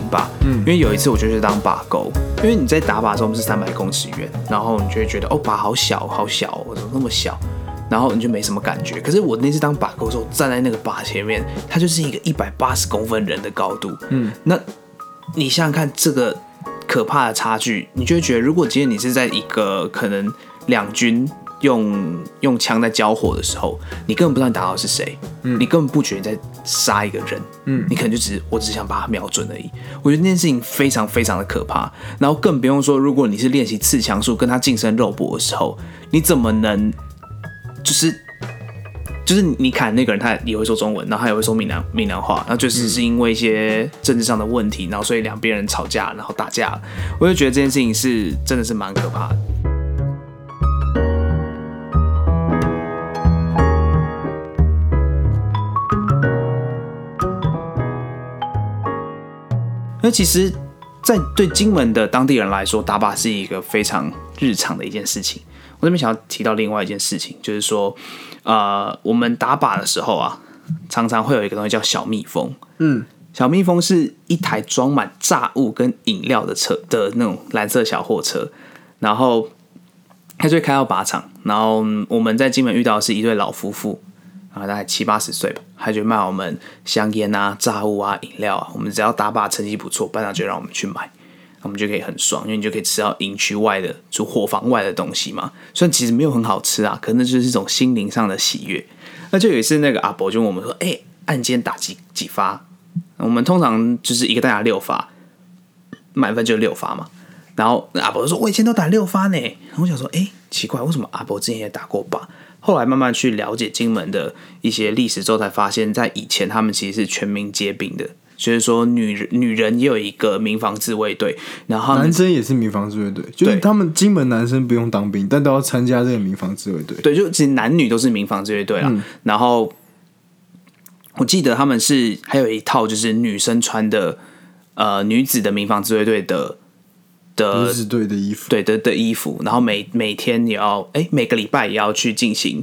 靶都是人形靶，嗯，因为有一次我就是当靶钩，因为你在打靶的时候我们是三百公尺远，然后你就会觉得哦靶好小好小哦，怎么那么小，然后你就没什么感觉。可是我那次当靶钩的时候，站在那个靶前面，它就是一个一百八十公分人的高度，嗯，那你想想看这个可怕的差距，你就会觉得，如果今天你是在一个可能两军。用用枪在交火的时候，你根本不知道你打到是谁，嗯，你根本不觉得你在杀一个人，嗯，你可能就只是我只想把他瞄准而已。我觉得那件事情非常非常的可怕，然后更不用说，如果你是练习刺枪术，跟他近身肉搏的时候，你怎么能就是就是你砍那个人，他也会说中文，然后他也会说闽南闽南话，然后就是是因为一些政治上的问题，然后所以两边人吵架，然后打架，我就觉得这件事情是真的是蛮可怕的。那其实，在对金门的当地人来说，打靶是一个非常日常的一件事情。我这边想要提到另外一件事情，就是说，呃，我们打靶的时候啊，常常会有一个东西叫小蜜蜂。嗯，小蜜蜂是一台装满炸物跟饮料的车的那种蓝色小货车，然后它就会开到靶场，然后我们在金门遇到的是一对老夫妇。啊，大概七八十岁吧，他就卖我们香烟啊、炸物啊、饮料啊。我们只要打靶成绩不错，班长就让我们去买，我们就可以很爽，因为你就可以吃到营区外的、就伙房外的东西嘛。虽然其实没有很好吃啊，可能就是一种心灵上的喜悦。那就有一次，那个阿伯就问我们说：“哎，按肩打几几发？”我们通常就是一个弹打六发，满分就六发嘛。然后阿伯说：“我以前都打六发呢。”我想说：“哎，奇怪，为什么阿伯之前也打过靶？”后来慢慢去了解金门的一些历史之后，才发现，在以前他们其实是全民皆兵的，就是说女人女人也有一个民防自卫队，然后男生也是民防自卫队，就是他们金门男生不用当兵，但都要参加这个民防自卫队。对，就其实男女都是民防自卫队啦。然后我记得他们是还有一套就是女生穿的呃女子的民防自卫队的。的队的衣服，对的的衣服，然后每每天也要，哎，每个礼拜也要去进行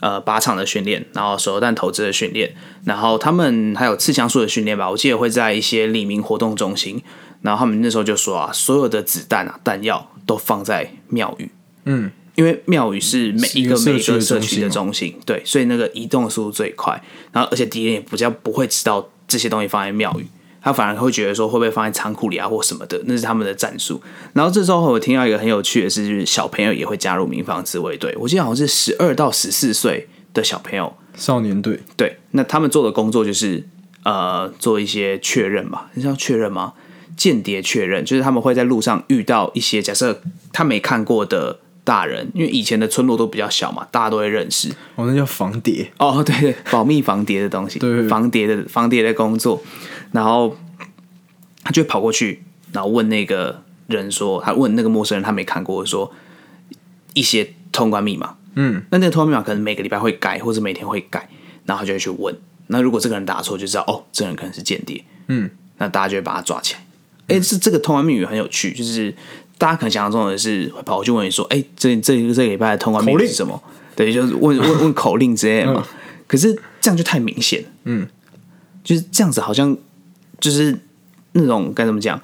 呃靶场的训练，然后手榴弹投掷的训练，然后他们还有刺枪术的训练吧。我记得会在一些李明活动中心，然后他们那时候就说啊，所有的子弹啊弹药都放在庙宇，嗯，因为庙宇是每一个每一个社区的中心，对，所以那个移动的速度最快，然后而且敌人也比较不会知道这些东西放在庙宇。他反而会觉得说会不会放在仓库里啊或什么的，那是他们的战术。然后这时候我听到一个很有趣的是，小朋友也会加入民防自卫队。我记得好像是十二到十四岁的小朋友，少年队。对，那他们做的工作就是呃做一些确认吧，你知道确认吗？间谍确认，就是他们会在路上遇到一些假设他没看过的大人，因为以前的村落都比较小嘛，大家都会认识。哦，那叫防谍。哦，对，保密防谍的东西，对，防谍的防谍的工作。然后他就跑过去，然后问那个人说：“他问那个陌生人，他没看过，说一些通关密码。嗯，那那个通关密码可能每个礼拜会改，或者每天会改。然后他就会去问。那如果这个人打错，就知道哦，这个人可能是间谍。嗯，那大家就会把他抓起来。哎，是这个通关密语很有趣，就是大家可能想象中的是会跑过去问你说：哎，这这个这个礼拜的通关密语是什么？对，就是问问问口令之类的嘛。可是这样就太明显。嗯，就是这样子，好像。就是那种该怎么讲？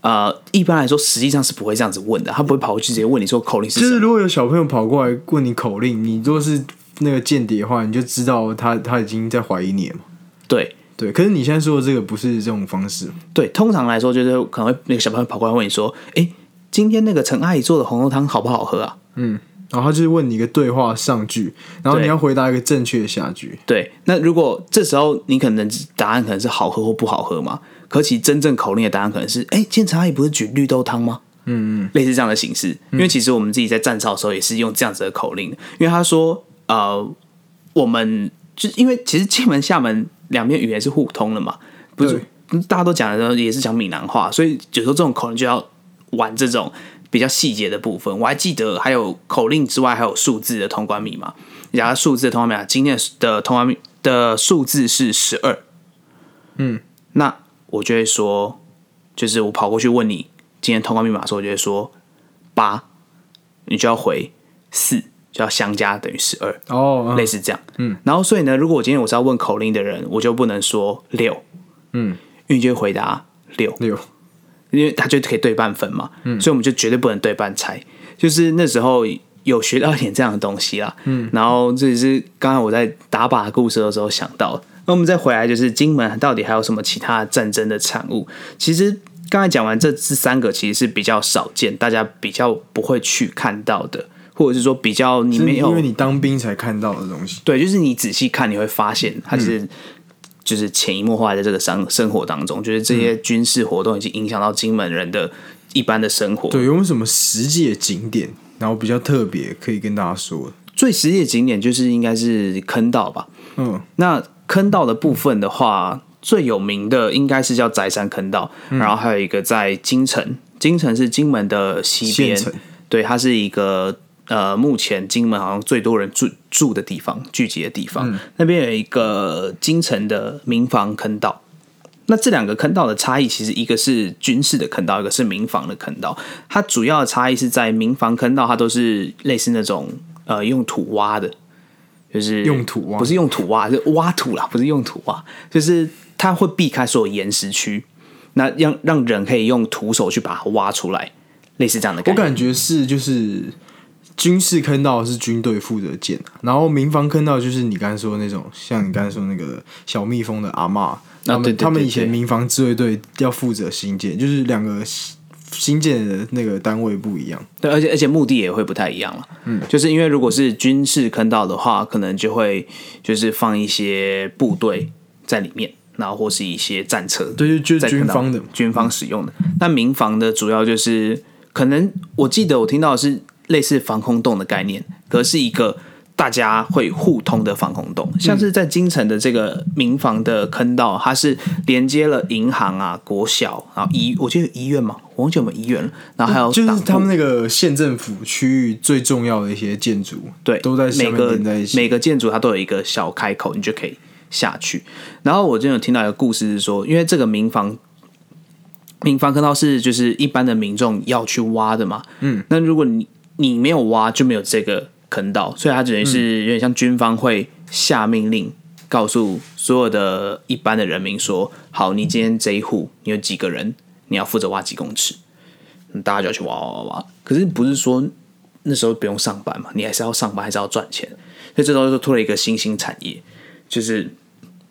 呃，一般来说，实际上是不会这样子问的。他不会跑过去直接问你说口令是。就是如果有小朋友跑过来问你口令，你如果是那个间谍的话，你就知道他他已经在怀疑你了嘛。对对，可是你现在说的这个不是这种方式。对，通常来说就是可能会那个小朋友跑过来问你说：“哎，今天那个陈阿姨做的红豆汤好不好喝啊？”嗯。然后他就是问你一个对话上句，然后你要回答一个正确的下句。对，那如果这时候你可能答案可能是好喝或不好喝嘛？可其真正口令的答案可能是：哎，今天陈阿姨不是举绿豆汤吗？嗯嗯，类似这样的形式。因为其实我们自己在站哨的时候也是用这样子的口令。因为他说，呃，我们就因为其实金门、厦门两边语言是互通的嘛，不是大家都讲的时候也是讲闽南话，所以有时候这种口令就要玩这种。比较细节的部分，我还记得还有口令之外，还有数字的通关密码。然后数字的通关密码，今天的通关密的数字是十二。嗯，那我就会说，就是我跑过去问你今天通关密码的时候，我就会说八，你就要回四，就要相加等于十二。哦，类似这样。嗯，然后所以呢，如果我今天我是要问口令的人，我就不能说六，嗯，因为你就会回答六，六，因为他就可以对半分嘛，嗯，所以我们就绝对不能对半拆。就是那时候有学到一点这样的东西啦，嗯，然后这也是刚才我在打靶故事的时候想到。那我们再回来，就是金门到底还有什么其他战争的产物？其实刚才讲完这这三个，其实是比较少见，大家比较不会去看到的，或者是说比较你没有因为你当兵才看到的东西。对，就是你仔细看，你会发现它是、就是潜移默化在这个生生活当中，就是这些军事活动已经影响到金门人的一般的生活。对，有没有什么实际的景点，然后比较特别可以跟大家说？最实际的景点就是应该是坑道吧。嗯，那坑道的部分的话，最有名的应该是叫宅山坑道，然后还有一个在金城，金城是金门的西边，对，它是一个呃，目前金门好像最多人住住的地方，聚集的地方。那边有一个金城的民房坑道。那这两个坑道的差异，其实一个是军事的坑道，一个是民房的坑道。它主要的差异是在民房坑道，它都是类似那种呃用土挖的，就是用土挖不是用土挖，是挖土啦，不是用土挖，就是它会避开所有岩石区，那让让人可以用徒手去把它挖出来，类似这样的感觉。我感觉是就是军事坑道是军队负责建，然后民防坑道就是你刚才说的那种，像你刚才说那个小蜜蜂的阿嬷，他们、他们以前民防自卫队要负责新建，就是两个新新建的那个单位不一样。对，而且而且目的也会不太一样了。嗯，就是因为如果是军事坑道的话，可能就会就是放一些部队在里面，然后或是一些战车，对，就就是军方的，军方使用的。那民防的主要就是可能我记得我听到的是类似防空洞的概念，可是一个大家会互通的防空洞，像是在京城的这个民房的坑道，它是连接了银行啊、国小，然后医，我记得有医院嘛，我忘记有没有医院了，然后还有就是他们那个县政府区域最重要的一些建筑，对，都在每个。每个建筑它都有一个小开口，你就可以下去。然后我之前有听到一个故事是说，因为这个民房民房坑道是就是一般的民众要去挖的嘛，嗯，那如果你你没有挖，就没有这个坑道，所以它等于是有点像军方会下命令。告诉所有的一般的人民说：“好，你今天这一户你有几个人，你要负责挖几公尺，嗯大家就要去挖挖挖挖。可是不是说那时候不用上班嘛，你还是要上班，还是要赚钱。所以这时候就突了一个新兴产业，就是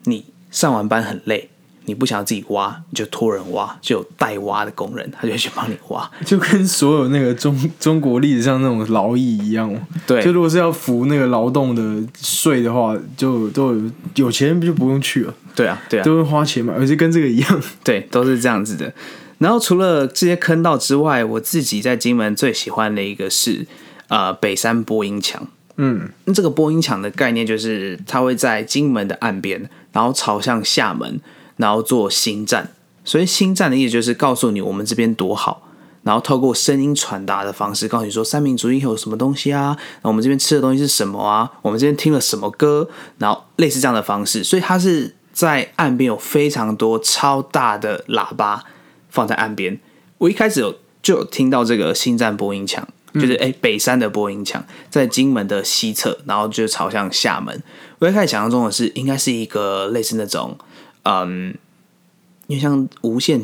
你上完班很累，你不想要自己挖，你就托人挖，就有代挖的工人，他就会去帮你挖。就跟所有那个中中国历史上那种劳役一样，对就如果是要付那个劳动的税的话，就都有有钱人就不用去了，对啊，对啊，都会花钱嘛，而且跟这个一样。对，都是这样子的。然后除了这些坑道之外，我自己在金门最喜欢的一个是呃北山播音墙。嗯，那这个播音墙的概念就是它会在金门的岸边，然后朝向厦门，然后做新站。所以新站的意思就是告诉你我们这边多好，然后透过声音传达的方式告诉你说三民主义有什么东西啊，那我们这边吃的东西是什么啊，我们这边听了什么歌，然后类似这样的方式。所以它是在岸边有非常多超大的喇叭放在岸边。我一开始有就有听到这个新站播音墙，就是哎、诶北山的播音墙在金门的西侧，然后就朝向厦门。我一开始想象中的是应该是一个类似那种嗯，因为像无线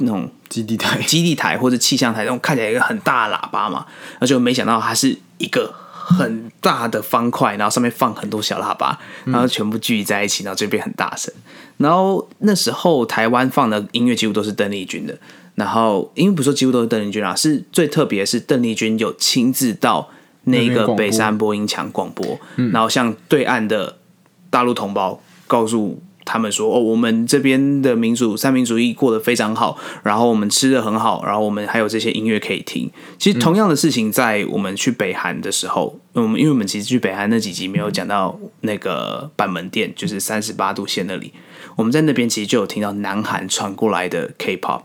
那种基地台，基地台或者气象台那种看起来一个很大的喇叭嘛，而且没想到它是一个很大的方块，然后上面放很多小喇叭，然后全部聚集在一起，然后这边很大声。然后那时候台湾放的音乐几乎都是邓丽君的，然后因为不是说几乎都是邓丽君啊，是最特别的是邓丽君有亲自到那个北山播音墙广播，然后向对岸的大陆同胞告诉他们说：“哦，我们这边的民主三民主义过得非常好，然后我们吃的很好，然后我们还有这些音乐可以听。”其实同样的事情，在我们去北韩的时候，我们因为我们其实去北韩那几集没有讲到那个板门店，就是三十八度线那里，我们在那边其实就有听到南韩传过来的 K-pop。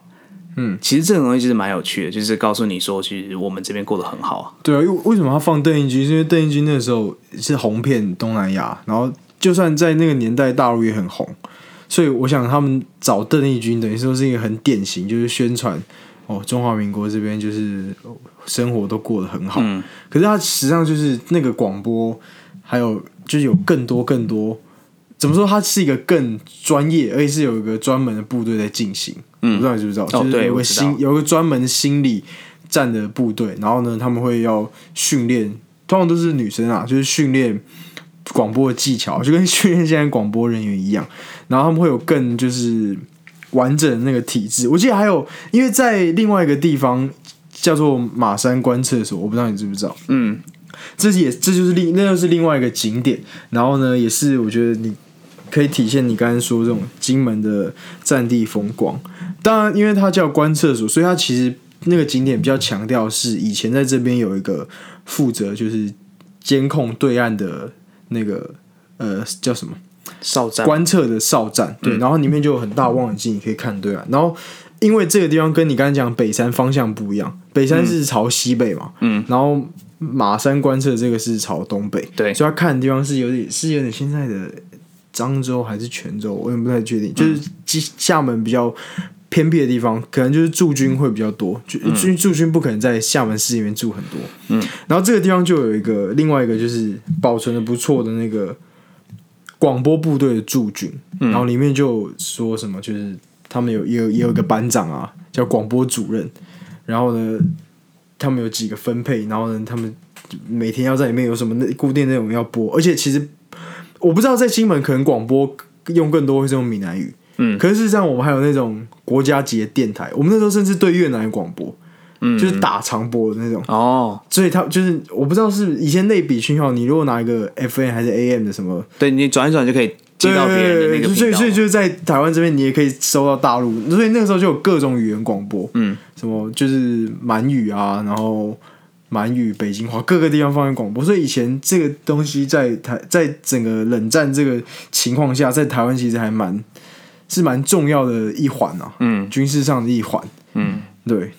嗯，其实这种东西就是蛮有趣的，就是告诉你说，其实我们这边过得很好啊。对啊，因为为什么要放邓丽君？是因为邓丽君那时候是红遍东南亚，然后就算在那个年代大陆也很红，所以我想他们找邓丽君等于说是一个很典型，就是宣传哦中华民国这边就是哦生活都过得很好。嗯可是他实际上就是那个广播，还有就是有更多更多怎么说？它是一个更专业，而且是有一个专门的部队在进行。嗯，我不知道你知不知道？就是有个心有个专门心理战的部队，然后呢，他们会要训练，通常都是女生啊，就是训练广播的技巧，就跟训练现在广播人员一样。然后他们会有更就是完整的那个体制。我记得还有，因为在另外一个地方叫做马山观测所，我不知道你知不知道。嗯，这也这就是另那又是另外一个景点，然后呢，也是我觉得你可以体现你刚才说这种金门的战地风光。当然，因为它叫观测所，所以它其实那个景点比较强调是以前在这边有一个负责就是监控对岸的那个呃叫什么？哨站。观测的哨站，对，然后里面就有很大望远镜，你可以看对岸。然后因为这个地方跟你刚才讲北山方向不一样，北山是朝西北嘛，嗯，然后马山观测这个是朝东北，对。所以他看的地方是有点是有点现在的漳州还是泉州，我也不太确定，就是基厦门比较。偏僻的地方，可能就是驻军会比较多，就驻驻军不可能在厦门市里面住很多，嗯，然后这个地方就有一个另外一个就是保存的不错的那个广播部队的驻军，嗯。然后里面就说什么，就是他们有也有也有一个班长啊，叫广播主任，然后呢，他们有几个分配，然后呢，他们每天要在里面有什么内固定内容要播，而且其实我不知道在金门可能广播用更多会是用闽南语，嗯。可是事实上我们还有那种国家级的电台，我们那时候甚至对越南广播，嗯就是打长波的那种。哦，所以他就是我不知道是以前类比讯号，你如果拿一个 FM 还是 AM 的什么，对你转一转就可以接到别人的那个对所以所以就是在台湾这边，你也可以收到大陆，所以那个时候就有各种语言广播，嗯，什么就是满语啊，然后满语、北京话，各个地方方言广播，所以以前这个东西在台在整个冷战这个情况下，在台湾其实还蛮是蛮重要的一环啊，嗯军事上的一环，嗯。对，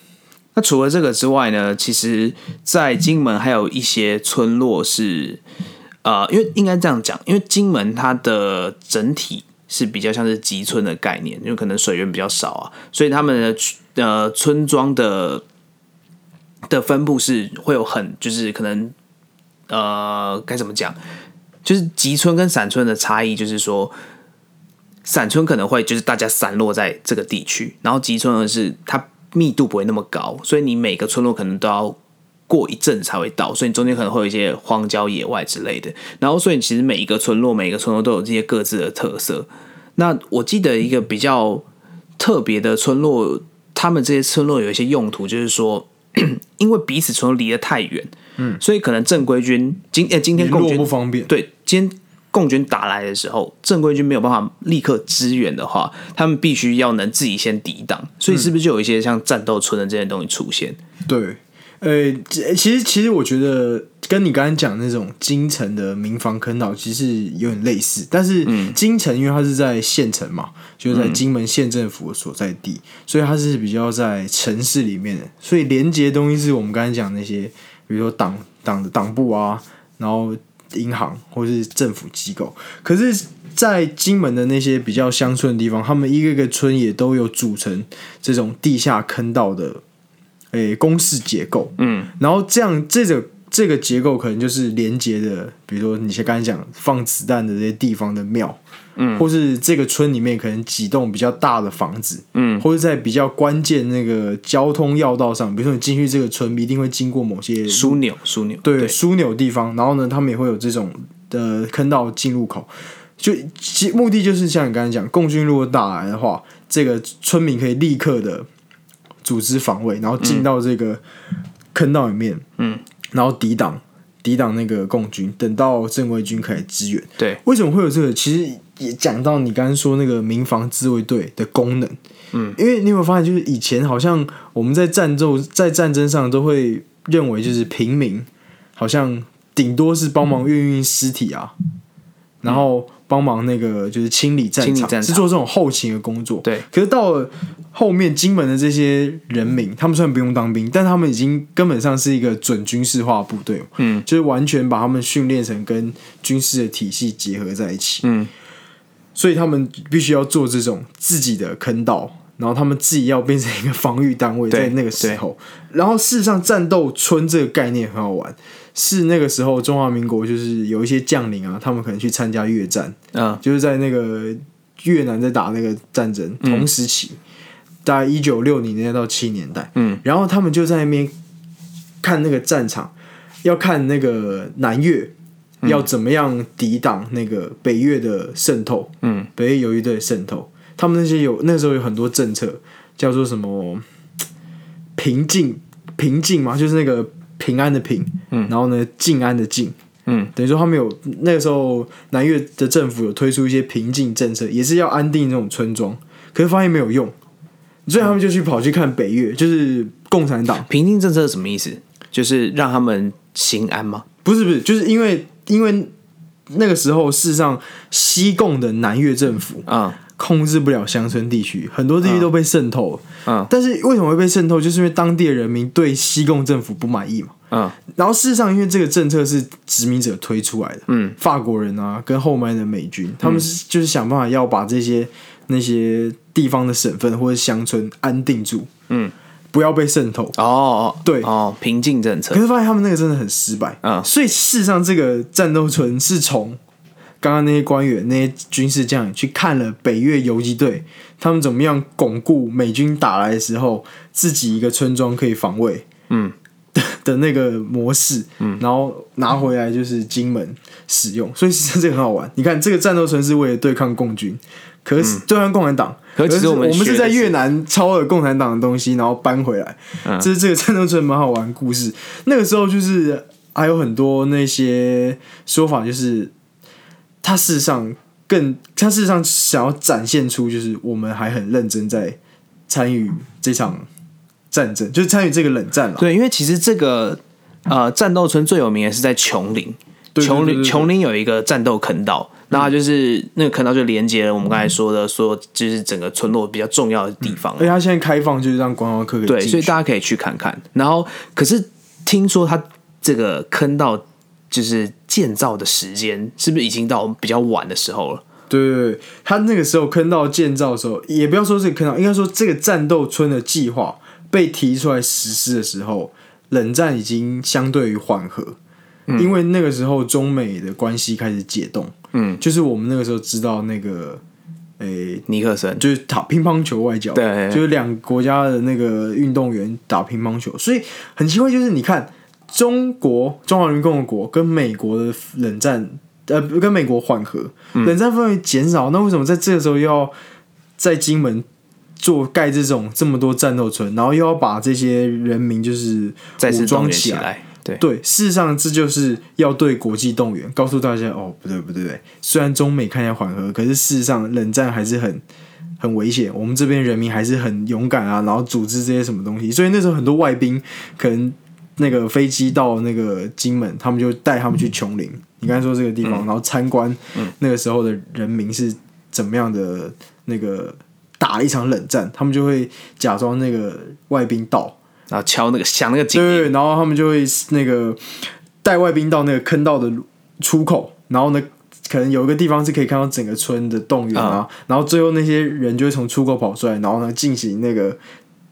那除了这个之外呢，其实，在金门还有一些村落是，呃，因为应该这样讲，因为金门它的整体是比较像是集村的概念，因为可能水源比较少啊，所以他们的呃村庄的的分布是会有很就是可能呃该怎么讲，就是集村跟散村的差异，就是说。散村可能会就是大家散落在这个地区，然后集村呢是它密度不会那么高，所以你每个村落可能都要过一阵子才会到，所以你中间可能会有一些荒郊野外之类的。然后，所以其实每一个村落，每一个村落都有这些各自的特色。那我记得一个比较特别的村落，他们这些村落有一些用途，就是说，因为彼此村落离得太远，嗯，所以可能正规军今呃今天联络共军不方便，对，今天共军打来的时候，正规军没有办法立刻支援的话，他们必须要能自己先抵挡，所以是不是就有一些像战斗村的这些东西出现？对，呃，其其实其实我觉得跟你刚刚讲那种京城的民房坑道其实有点类似，但是京城因为它是在县城嘛，就是在金门县政府所在地，所以它是比较在城市里面的，所以连接的东西是我们刚才讲那些，比如说党党的党部啊，然后银行或是政府机构，可是。在金门的那些比较乡村的地方，他们一个个村也都有组成这种地下坑道的诶公式结构，嗯，然后这样这个这个结构可能就是连接的，比如说你像刚才讲放子弹的这些地方的庙，嗯，或是这个村里面可能几栋比较大的房子，嗯，或者在比较关键那个交通要道上，比如说你进去这个村一定会经过某些枢纽，枢纽，对枢纽地方，然后呢，他们也会有这种的坑道进入口，就其目的就是像你刚才讲，共军如果打来的话，这个村民可以立刻的组织防卫，然后进到这个坑道里面，嗯，然后抵挡抵挡那个共军，等到正规军可以支援。对，为什么会有这个？其实也讲到你刚刚说那个民防自卫队的功能，嗯，因为你有没有发现，就是以前好像我们在战斗在战争上都会认为，就是平民好像顶多是帮忙运运尸体啊，然后帮忙那个就是清理战场，清理战场。是做这种后勤的工作。对，可是到了后面金门的这些人民，他们虽然不用当兵，但他们已经根本上是一个准军事化部队，嗯，就是完全把他们训练成跟军事的体系结合在一起，嗯，所以他们必须要做这种自己的坑道，然后他们自己要变成一个防御单位，在那个时候。然后事实上，战斗村这个概念很好玩，是那个时候中华民国就是有一些将领啊，他们可能去参加越战，嗯。就是在那个越南在打那个战争同时期，大概一九六零年代到七年代，嗯，然后他们就在那边看那个战场，要看那个南越要怎么样抵挡那个北越的渗透，嗯，北越游击队渗透，他们那些有那时候有很多政策叫做什么平静平静嘛，就是那个平安的平，嗯，然后呢静安的静，嗯，等于说他们有那个时候南越的政府有推出一些平静政策，也是要安定这种村庄，可是发现没有用，所以他们就去跑去看北越，就是共产党，平定政策是什么意思？就是让他们心安吗？不是不是，就是因为因为那个时候事实上西贡的南越政府嗯控制不了乡村地区，很多地区都被渗透了。嗯但是为什么会被渗透？就是因为当地的人民对西贡政府不满意嘛。嗯然后事实上，因为这个政策是殖民者推出来的，嗯，法国人啊，跟后面的美军，他们是就是想办法要把这些那些地方的省份或者乡村安定住，嗯，不要被渗透。哦哦对。哦，平静政策。可。是发现他们那个真的很失败，嗯。所以事实上这个战斗村是从刚刚那些官员、那些军事将领去看了北越游击队他们怎么样巩固美军打来的时候自己一个村庄可以防卫，嗯。的的那个模式，嗯，然后拿回来就是金门使用，所以其实这个很好玩。你看这个战斗村是为了对抗共军，可是就像共产党。嗯可是其实我们我们是在越南抄了共产党的东西，然后搬回来。嗯这是这个战斗村蛮好玩的故事。那个时候就是还有很多那些说法，就是他事实上更，他事实上想要展现出，就是我们还很认真在参与这场战争，就是参与这个冷战了。对，因为其实这个呃战斗村最有名的是在琼林，琼林琼林有一个战斗坑道，那它就是那个坑道就连接了我们刚才说的说就是整个村落比较重要的地方而。且他现在开放，就是让观光客对，所以大家可以去看看。然后，可是听说它这个坑道就是建造的时间是不是已经到比较晚的时候了？对对对，他那个时候坑道建造的时候，也不要说这个坑道，应该说这个战斗村的计划被提出来实施的时候，冷战已经相对于缓和，因为那个时候中美的关系开始解冻，嗯，就是我们那个时候知道那个，诶、尼克森，就是打乒乓球外交，对。就是两个国家的那个运动员打乒乓球，所以很奇怪，就是你看中国中华人民共和国跟美国的冷战，呃，跟美国缓和，嗯。冷战氛围减少，那为什么在这个时候又要在金门做盖这种这么多战斗村，然后又要把这些人民就是武装起来？对，对，事实上这就是要对国际动员，告诉大家哦，不对不对不对，虽然中美看起来缓和，可是事实上冷战还是很很危险，我们这边人民还是很勇敢啊，然后组织这些什么东西，所以那时候很多外宾可能那个飞机到那个金门，他们就带他们去琼林，你刚才说这个地方，然后参观那个时候的人民是怎么样的那个打一场冷战，他们就会假装那个外宾到。然后敲那个响那个警铃，对，然后他们就会那个带外宾到那个坑道的出口，然后呢，可能有一个地方是可以看到整个村的动员啊，然后最后那些人就会从出口跑出来，然后呢进行那个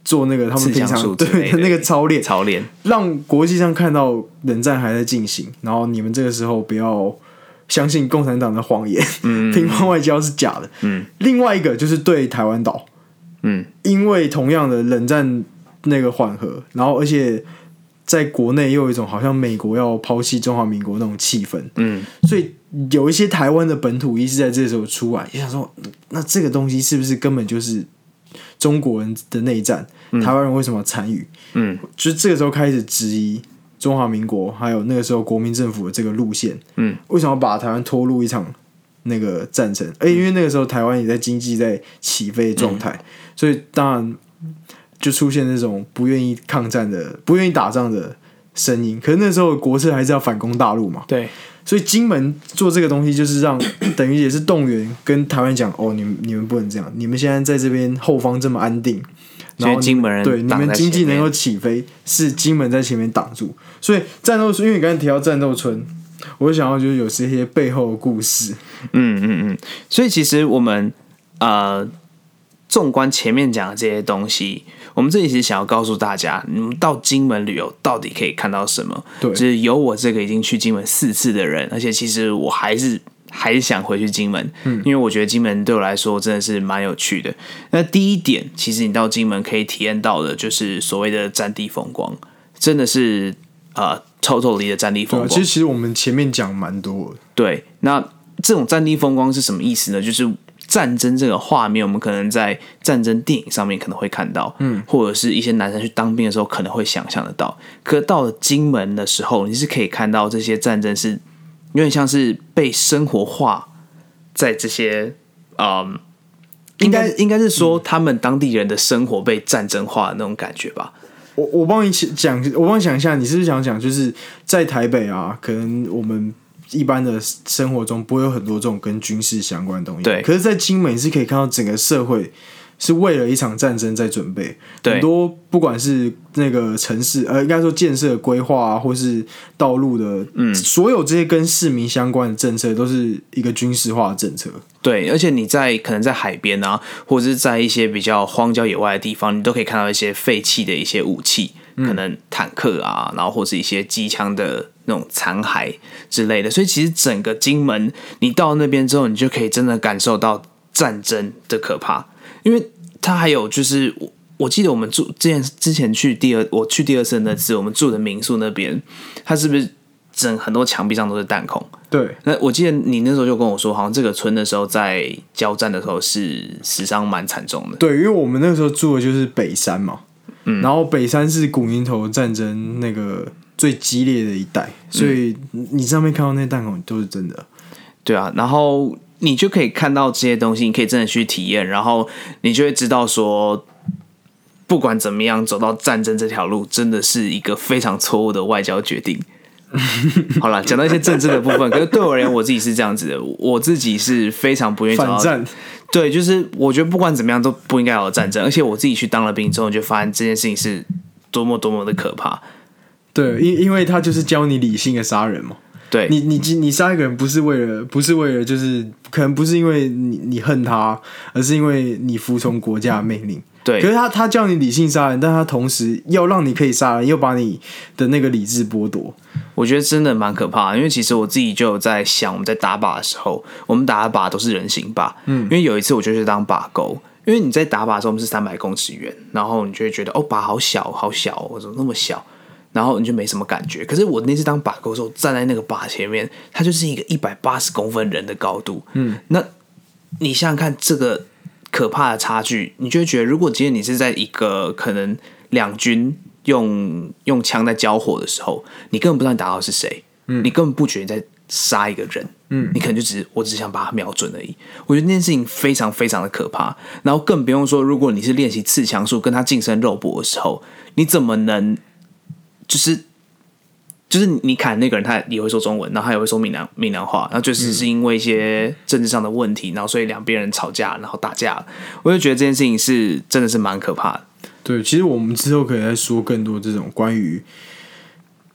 做那个他们平常对那个操练，操练。让国际上看到冷战还在进行，然后你们这个时候不要相信共产党的谎言，乒乓外交是假的。嗯，另外一个就是对台湾岛，嗯，因为同样的冷战那个缓和，然后而且在国内又有一种好像美国要抛弃中华民国那种气氛，嗯，所以有一些台湾的本土意识在这时候出来，也想说，那这个东西是不是根本就是中国人的内战？台湾人为什么要参与？嗯，就是这个时候开始质疑中华民国，还有那个时候国民政府的这个路线，嗯，为什么要把台湾拖入一场那个战争？而且因为那个时候台湾也在经济在起飞的状态，所以当然就出现那种不愿意抗战的、不愿意打仗的声音。可是那时候国策还是要反攻大陆嘛，对，所以金门做这个东西，就是让 等于也是动员跟台湾讲，哦，你们你们不能这样，你们现在在这边后方这么安定，然后金门人对你们经济能够起飞，是金门在前面挡住。所以战斗村，因为你刚才提到战斗村，我想要就是有这些背后的故事。嗯嗯嗯，所以其实我们呃，纵观前面讲的这些东西，我们这里是想要告诉大家，你们到金门旅游到底可以看到什么？对就是有我这个已经去金门四次的人，而且其实我还是还是想回去金门，嗯，因为我觉得金门对我来说真的是蛮有趣的。那第一点，其实你到金门可以体验到的就是所谓的战地风光，真的是呃 totally 的战地风光。其实其实我们前面讲蛮多，对，那这种战地风光是什么意思呢？就是战争这个画面，我们可能在战争电影上面可能会看到，嗯，或者是一些男生去当兵的时候可能会想象得到。可到了金门的时候，你是可以看到这些战争是有点像是被生活化在这些，嗯，应该应该是说他们当地人的生活被战争化的那种感觉吧。我我帮你讲，我帮你想一下，你是不是想讲，就是在台北啊，可能我们一般的生活中不会有很多这种跟军事相关的东西，对。可是，在精美你是可以看到整个社会是为了一场战争在准备，对。很多不管是那个城市，呃，应该说建设规划啊，或是道路的，嗯，所有这些跟市民相关的政策，都是一个军事化的政策。对，而且你在可能在海边啊，或者是在一些比较荒郊野外的地方，你都可以看到一些废弃的一些武器，可能坦克啊，然后或是一些机枪的那种残骸之类的。所以其实整个金门，你到那边之后，你就可以真的感受到战争的可怕，因为它还有就是我我记得我们住之前之前去第二我去第二次那次，我们住的民宿那边，它是不是整很多墙壁上都是弹孔？对，那我记得你那时候就跟我说，好像这个村的时候在交战的时候是死伤蛮惨重的。对，因为我们那个时候住的就是北山嘛，嗯，然后北山是古宁头战争那个最激烈的一代，所以你上面看到那些弹孔都是真的。对啊，然后你就可以看到这些东西，你可以真的去体验，然后你就会知道说，不管怎么样，走到战争这条路真的是一个非常错误的外交决定。好了，讲到一些政治的部分，可是对我而言，我自己是这样子的，我自己是非常不愿意走到反战，对，就是我觉得不管怎么样都不应该有战争，而且我自己去当了兵之后，就发现这件事情是多么多么的可怕。对，因因为他就是教你理性的杀人嘛。对你你你杀一个人不是为了不是为了就是可能不是因为你你恨他，而是因为你服从国家的命令。对可是他他教你理性杀人，但他同时要让你可以杀人，又把你的那个理智剥夺。我觉得真的蛮可怕的，因为其实我自己就有在想，我们在打靶的时候，我们打的靶都是人形靶，嗯，因为有一次我就去当靶钩，因为你在打靶的时候，我们是三百公尺远，然后你就会觉得哦，靶好小好小哦，怎么那么小？然后你就没什么感觉。可是我那次当把钩的时候，站在那个靶前面，它就是一个一百八十公分人的高度，嗯，那你想想看这个可怕的差距，你就会觉得，如果今天你是在一个可能两军用用枪在交火的时候，你根本不知道你打到的是谁，嗯，你根本不觉得你在杀一个人，嗯，你可能就只是我只想把它瞄准而已。我觉得那件事情非常非常的可怕，然后更不用说，如果你是练习刺枪术跟他近身肉搏的时候，你怎么能就是？就是你砍那个人，他也会说中文，然后他也会说闽南闽南话，然后就是是因为一些政治上的问题，然后所以两边人吵架，然后打架。我就觉得这件事情是真的是蛮可怕的。对，其实我们之后可以再说更多这种关于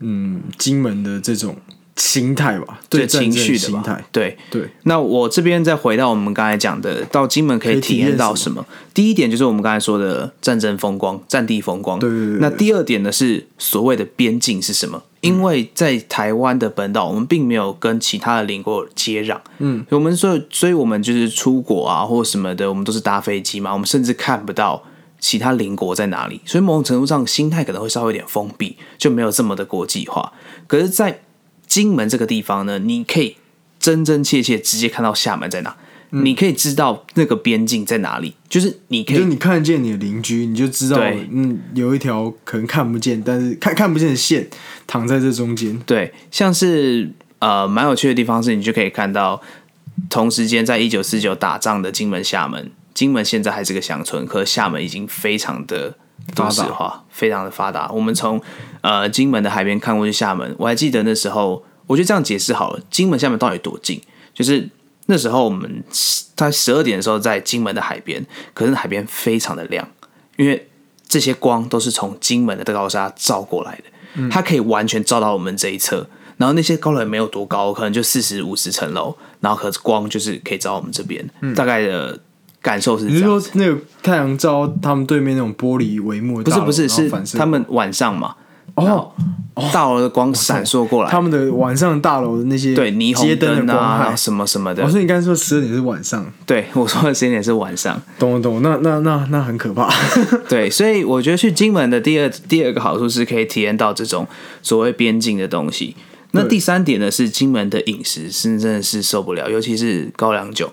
嗯金门的这种心态吧，对情绪的吧心态，对，对那我这边再回到我们刚才讲的，到金门可以体验到什么？第一点就是我们刚才说的战争风光、战地风光。对对对对那第二点呢是所谓的边境是什么？因为在台湾的本岛，我们并没有跟其他的邻国接壤。嗯，我们所以，所以我们就是出国啊或什么的，我们都是搭飞机嘛，我们甚至看不到其他邻国在哪里，所以某种程度上心态可能会稍微有点封闭，就没有这么的国际化。可是，在金门这个地方呢，你可以真真切切直接看到厦门在哪，你可以知道那个边境在哪里，就是你可以就是你看得见你的邻居，你就知道嗯有一条可能看不见，但是看看不见的线躺在这中间。对，像是呃蛮有趣的地方是，你就可以看到同时间在一九四九打仗的金门、厦门，金门现在还是个乡村，可是厦门已经非常的都市化，非常的发达。我们从呃金门的海边看过去厦门，我还记得那时候，我觉得这样解释好了，金门、厦门到底多近？就是那时候我们在十二点的时候在金门的海边，可是海边非常的亮，因为这些光都是从金门的高沙照过来的，它可以完全照到我们这一侧。然后那些高楼也没有多高，可能就四十五十层楼，然后可是光就是可以照到我们这边，大概的感受是你。说那个太阳照到他们对面那种玻璃帷幕？不是不是是他们晚上嘛，哦，大楼的光闪烁过来，他们的晚上大楼的那些对霓虹灯啊。什么什么的我说你刚才说十二点是晚上，对我说的时间点是晚上。懂了懂了，那那那那很可怕。对，所以我觉得去金门的第二第二个好处是可以体验到这种所谓边境的东西。那第三点呢是金门的饮食是真的是受不了，尤其是高粱酒。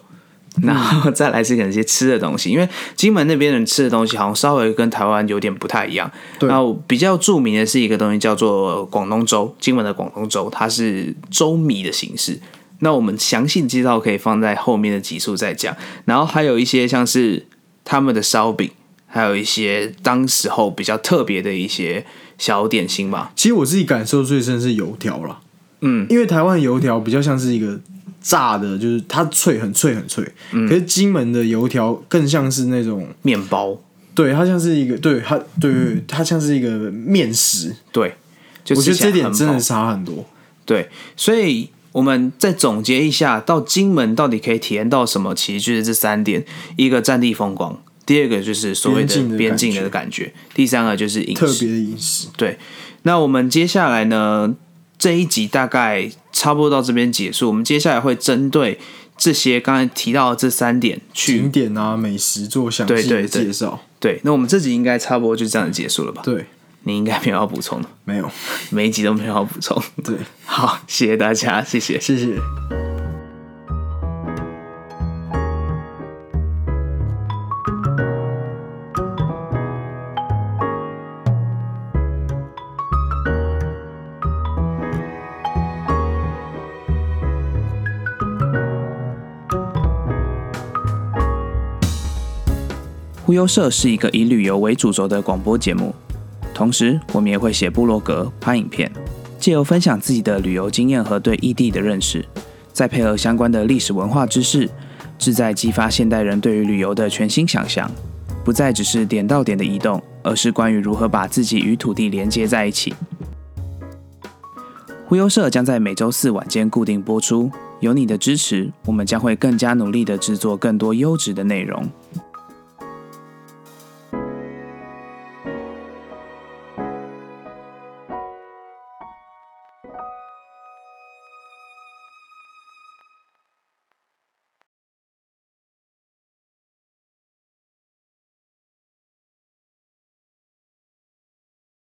然后再来是可能一些吃的东西，因为金门那边人吃的东西好像稍微跟台湾有点不太一样。对然后比较著名的是一个东西叫做广东粥，金门的广东粥，它是粥米的形式。那我们详细的介绍可以放在后面的集数再讲。然后还有一些像是他们的烧饼，还有一些当时候比较特别的一些小点心吧。其实我自己感受最深是油条啦，嗯，因为台湾油条比较像是一个炸的，就是它脆很脆很脆，嗯。可是金门的油条更像是那种，面包，对，它像是一个，对它，对对，它像是一个面食，对，就我觉得这点真的差很多。对，所以我们再总结一下，到金门到底可以体验到什么？其实就是这三点：一个战地风光，第二个就是所谓的边边境的感觉，第三个就是饮食。特别的饮食，对，那我们接下来呢，这一集大概差不多到这边结束。我们接下来会针对这些刚才提到的这三点去景点啊、美食做详细的介绍。对。那我们这集应该差不多就这样结束了吧？对，你应该没有要补充的，没有，每一集都没有要补充。对，好，谢谢大家，谢谢。谢谢。忽悠社是一个以旅游为主轴的广播节目，同时我们也会写部落格、拍影片，借由分享自己的旅游经验和对异地的认识，再配合相关的历史文化知识，旨在激发现代人对于旅游的全新想象，不再只是点到点的移动，而是关于如何把自己与土地连接在一起。忽悠社将在每周四晚间固定播出，有你的支持，我们将会更加努力的制作更多优质的内容。